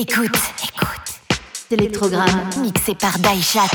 Écoute, écoute. Télétrogramme mixé par Daishat.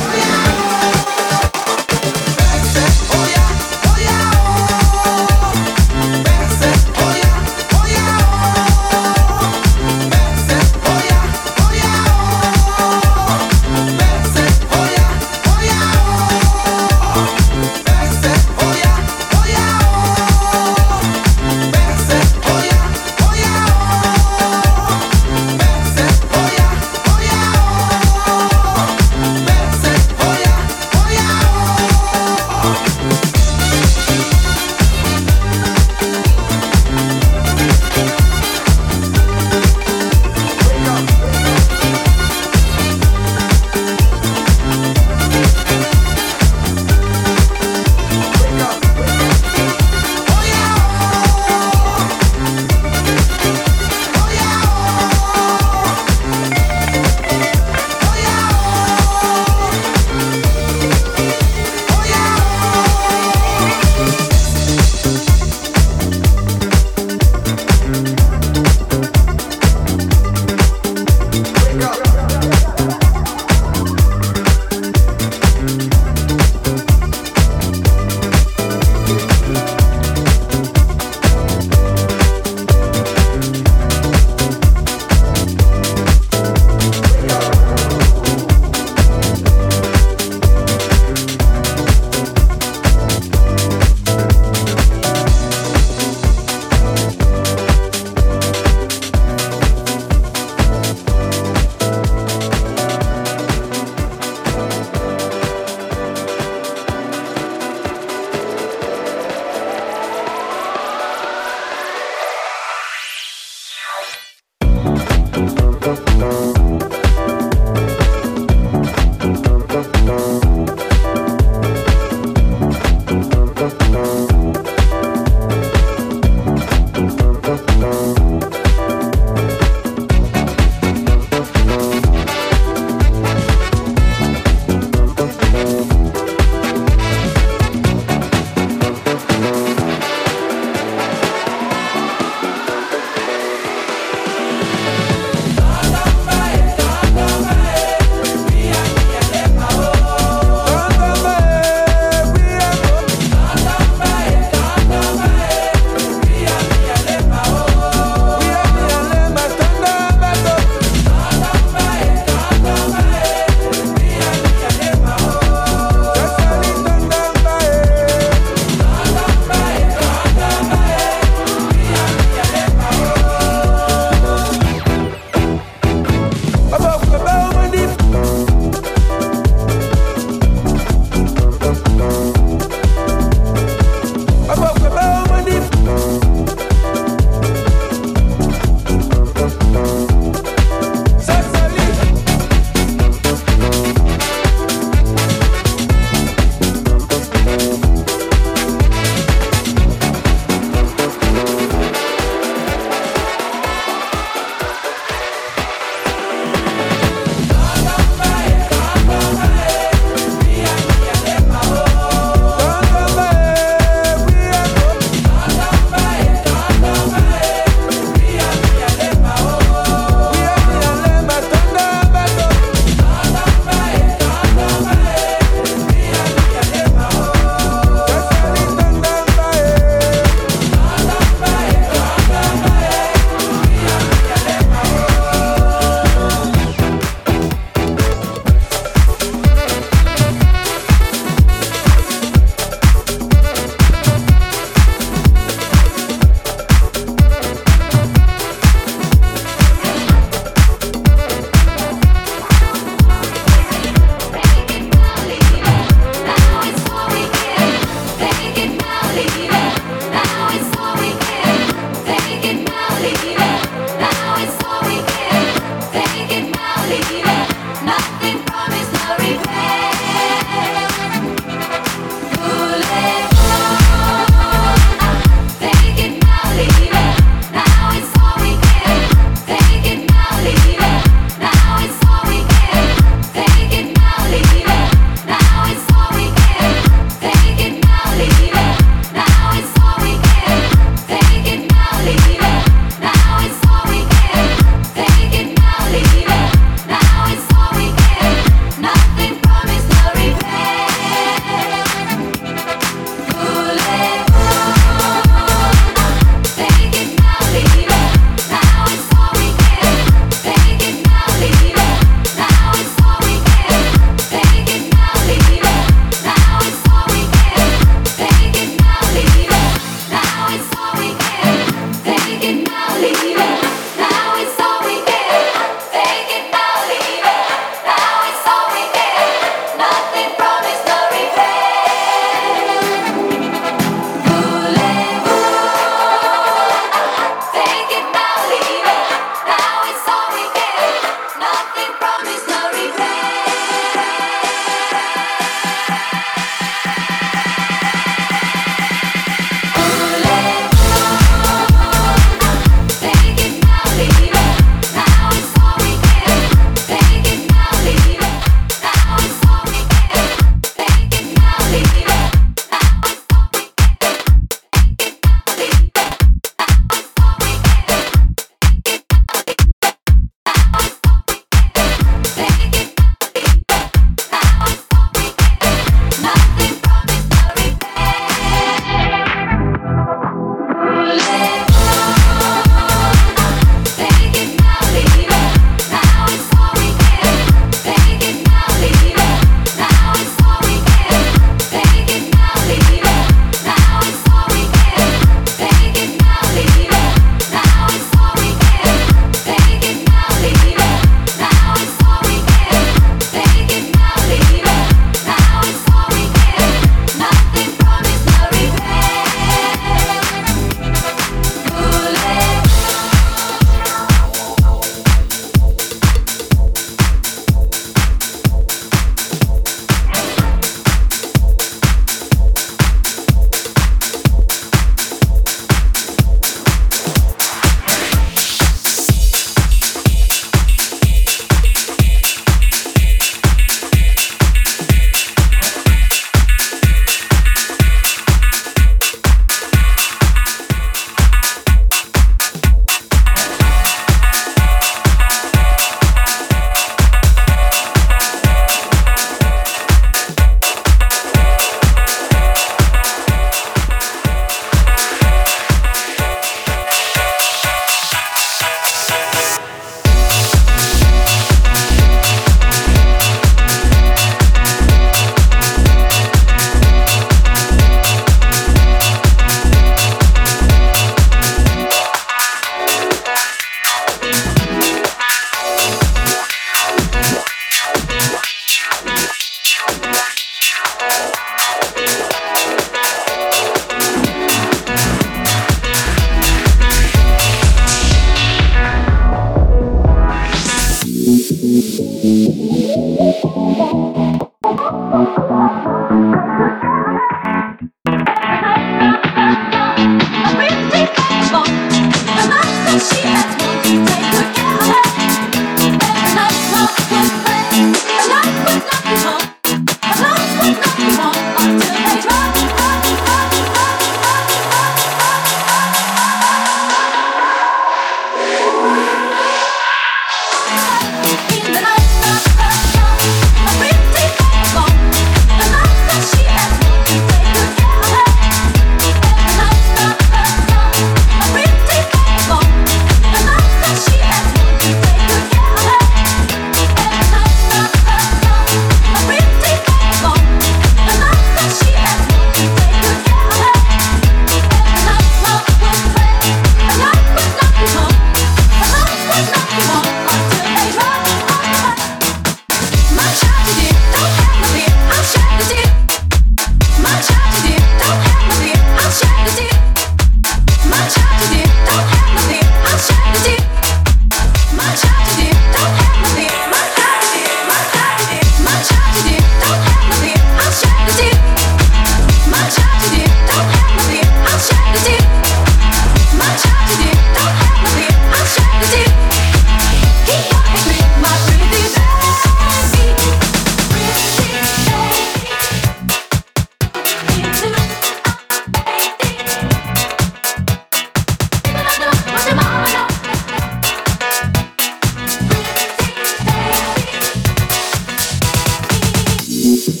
Thank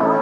you.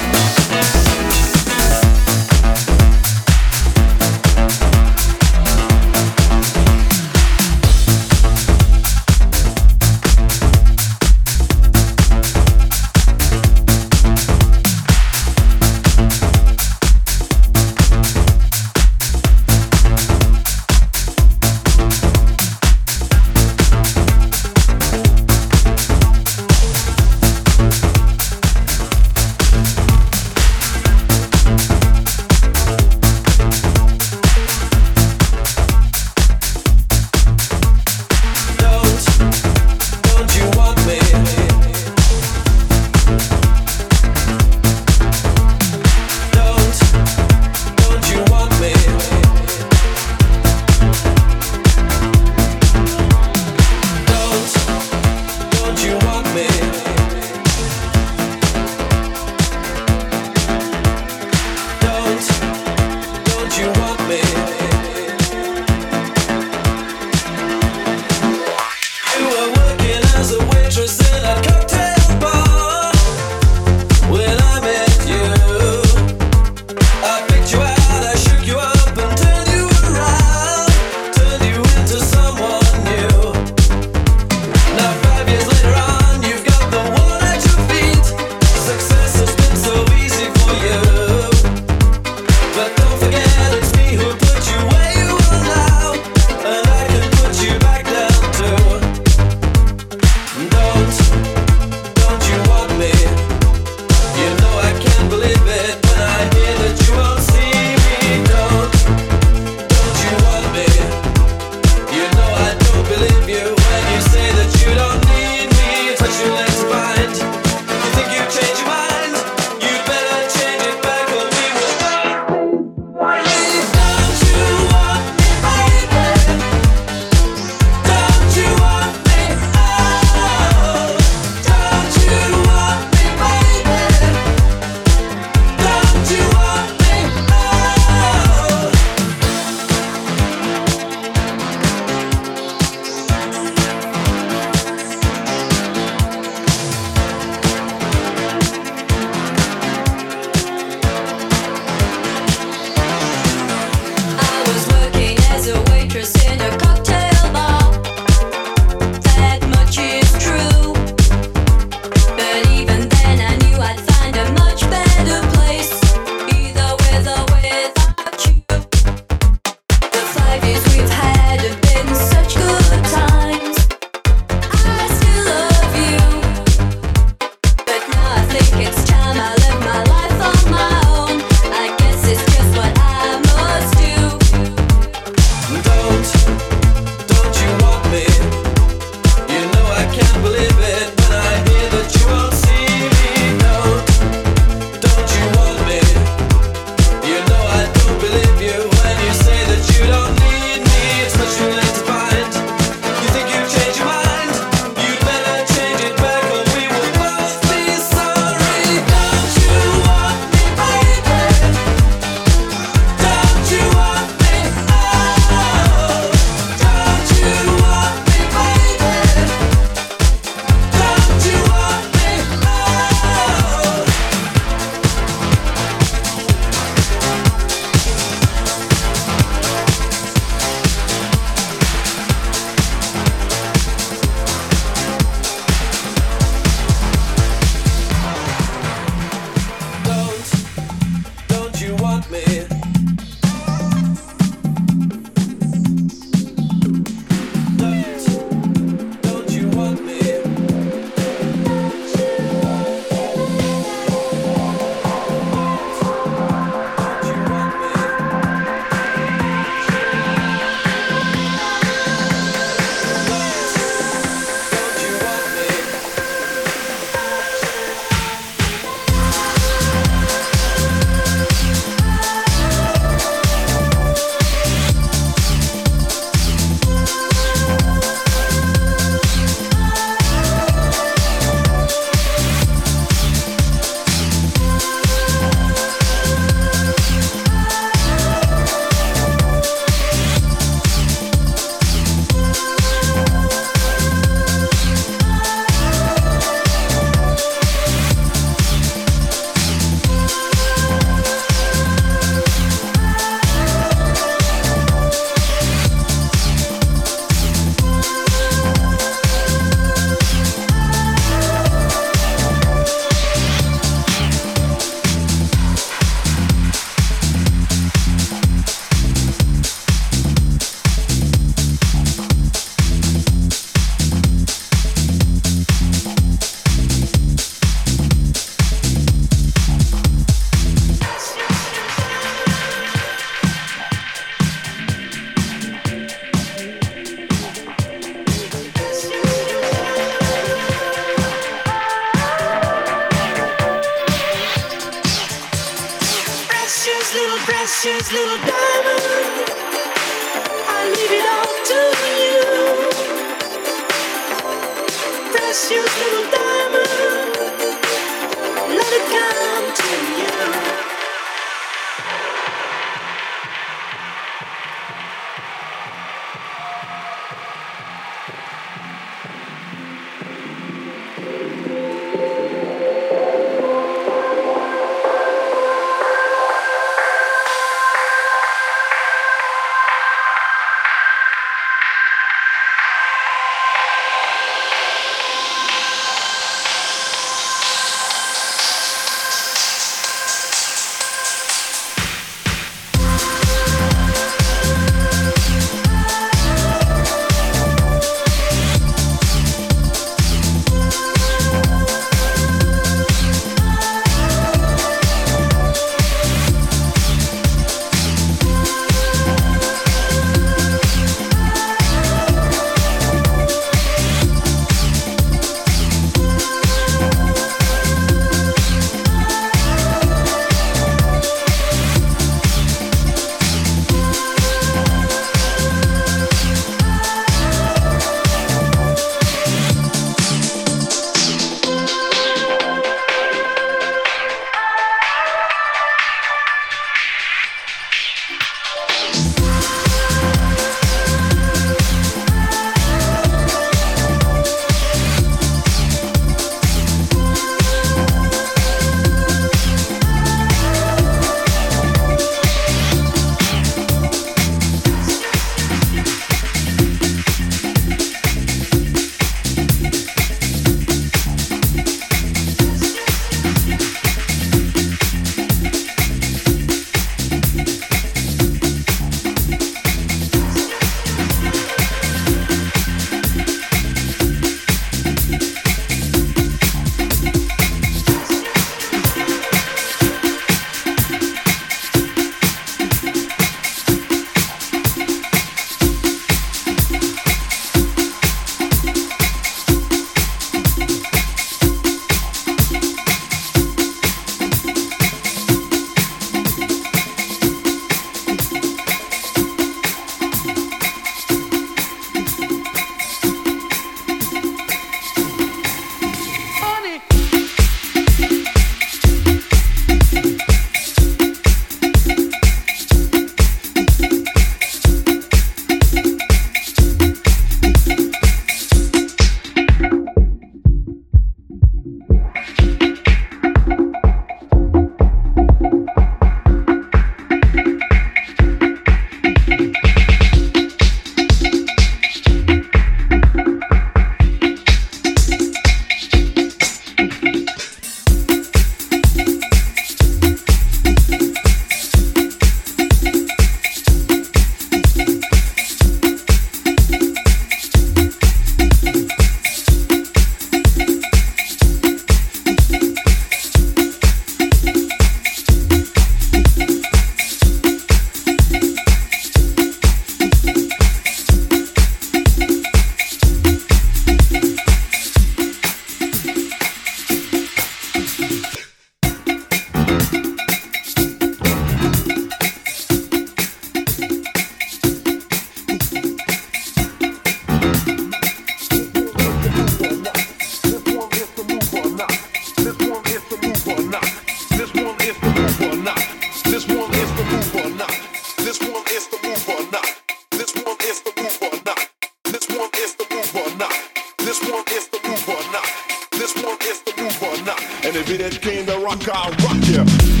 that came to rock, I rock you.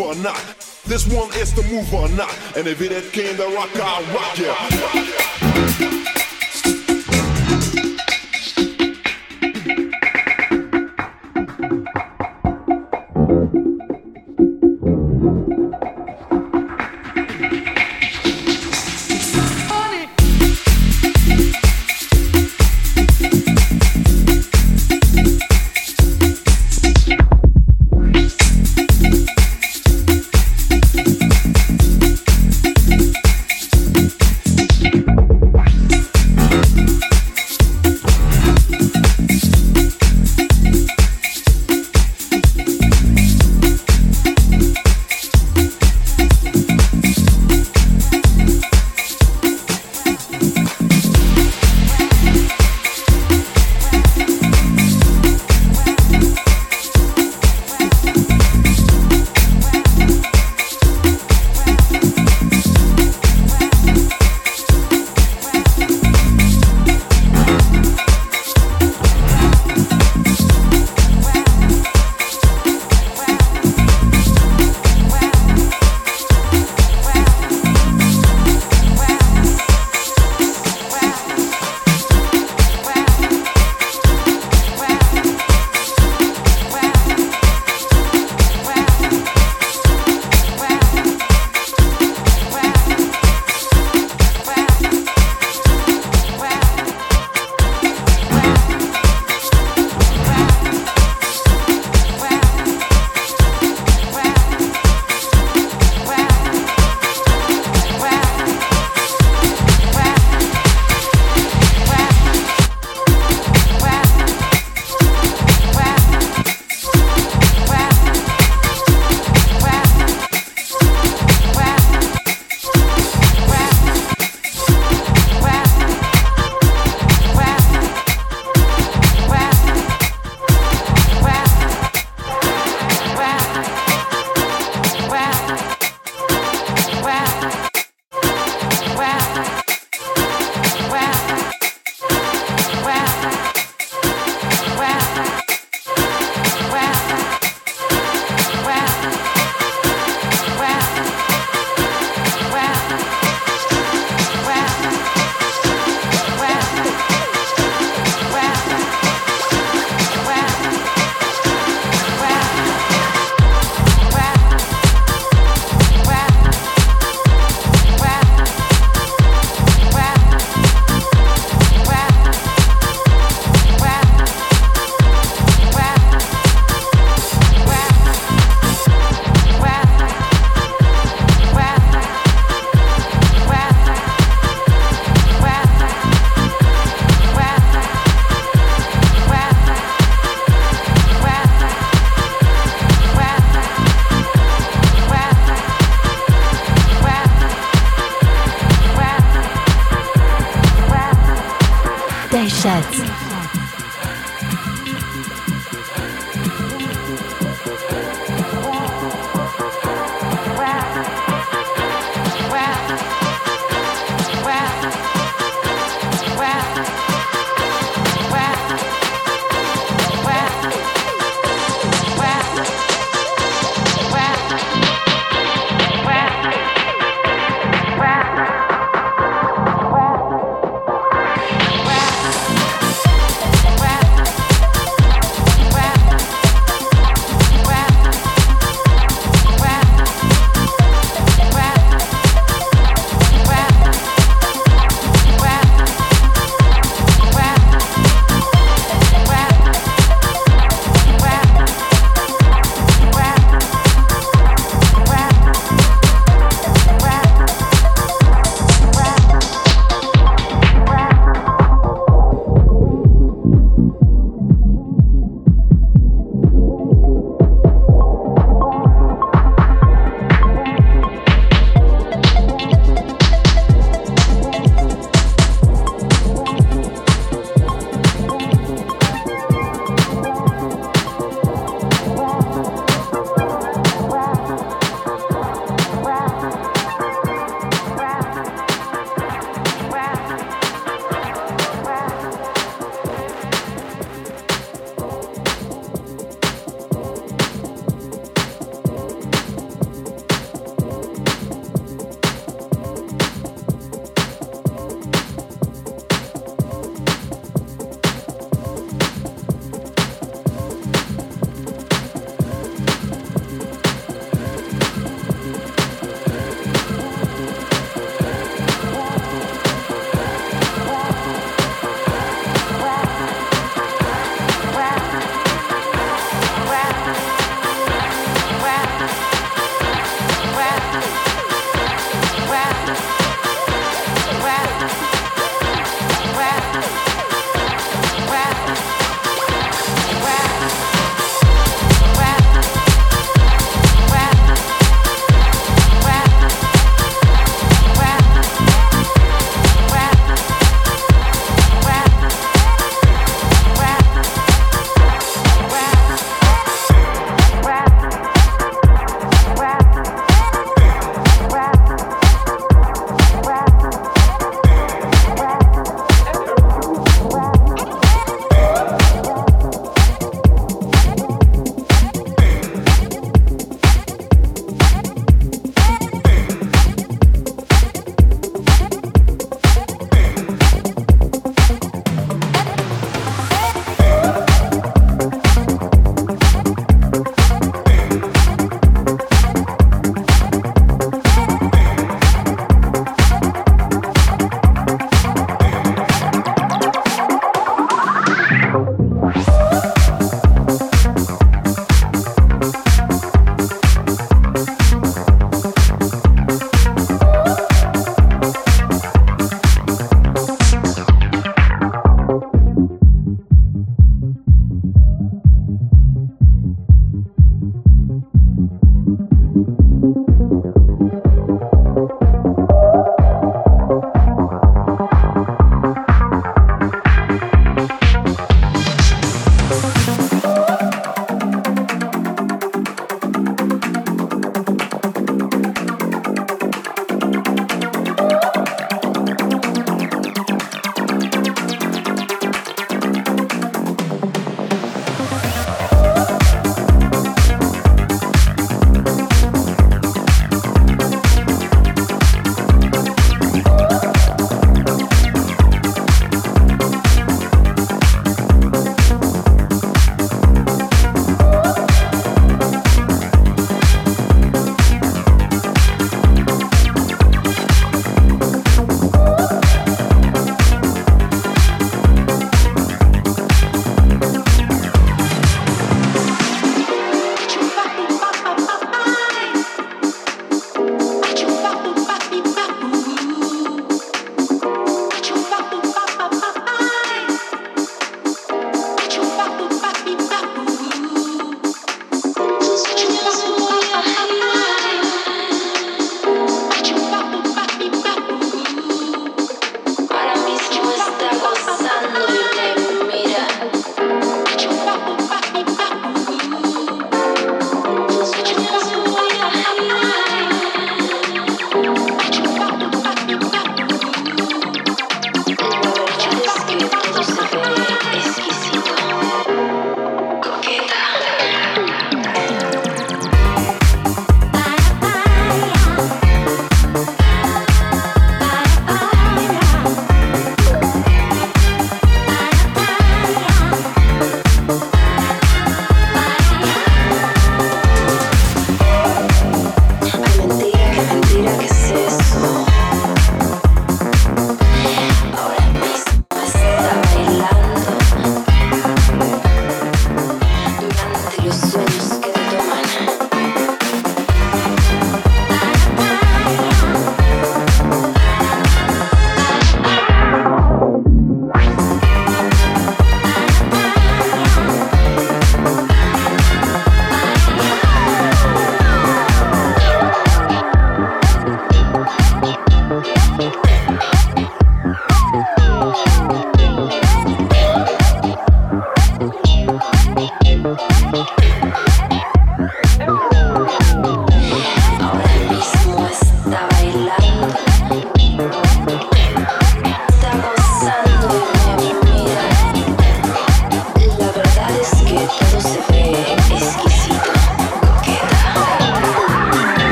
Or not. This one is the move or not. And if it came to rock, I'll rock ya.